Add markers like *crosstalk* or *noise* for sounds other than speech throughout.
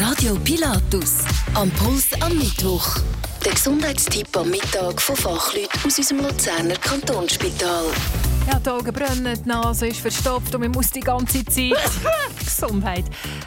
Radio Pilatus. Am Puls am Mittwoch. Der Gesundheitstipp am Mittag von Fachleuten aus unserem Luzerner Kantonsspital. Ja, die Augen brennen, die Nase ist verstopft und man muss die ganze Zeit. *laughs* Gesundheit.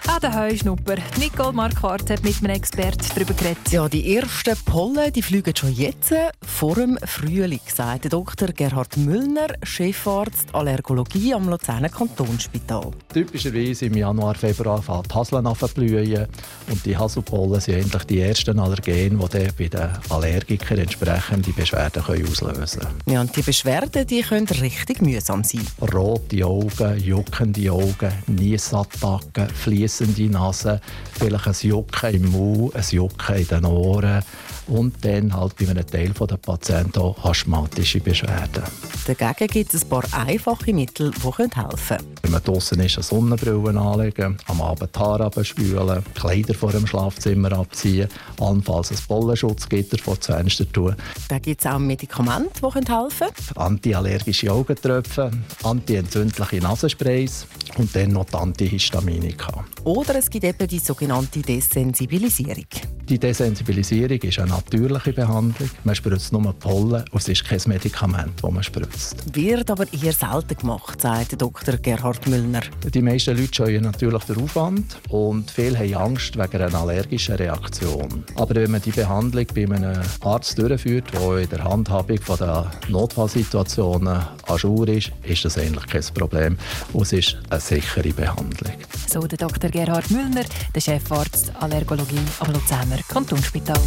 Auch der Heuschnupper. Nicole Marquardt hat mit einem Experten darüber geredet. Ja, die ersten Pollen die fliegen schon jetzt vor dem Frühling, sagt Dr. Gerhard Müllner, Chefarzt Allergologie am Luzerner Kantonsspital. Typischerweise im Januar, Februar fängt die Haseln an blühen und die Haselpollen sind eigentlich die ersten Allergene, die dann bei den Allergikern entsprechende Beschwerden auslösen können. Ja, und die Beschwerden die können richtig mühsam sein. Rote Augen, juckende Augen, Niesattacken, fließende Nase, vielleicht ein Jucken im Mund, ein Jucken in den Ohren und dann halt bei einem Teil der Patienten auch asthmatische Beschwerden. Dagegen gibt es ein paar einfache Mittel, die helfen können. Wenn man draußen ist, eine Sonnenbrille anlegen, am Abend die Haare abspülen, Kleider vor dem Schlafzimmer abziehen, allenfalls ein Pollenschutzgitter vor das Fenster tun. Da gibt es auch Medikamente, die helfen können. Antiallergische Augentröpfe, antientzündliche Nasensprays und dann noch die Antihistaminika. Oder es gibt eben die sogenannte Desensibilisierung. Die Desensibilisierung ist eine natürliche Behandlung. Man spritzt nur Pollen und es ist kein Medikament, das man spritzt. Wird aber eher selten gemacht, sagt Dr. Gerhard Müllner. Die meisten Leute scheuen natürlich den Aufwand und viele haben Angst wegen einer allergischen Reaktion. Aber wenn man die Behandlung bei einem Arzt durchführt, der in der Handhabung der Notfallsituationen an Jour ist, ist das eigentlich kein Problem und es ist eine sichere Behandlung. So der Dr. Gerhard Müllner, der Chefarzt Allergologie am Luzerner Kantonsspital.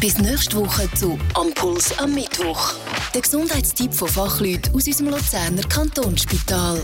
Bis nächste Woche zu Am Puls am Mittwoch. Der Gesundheitstipp von Fachleuten aus unserem Luzerner Kantonsspital.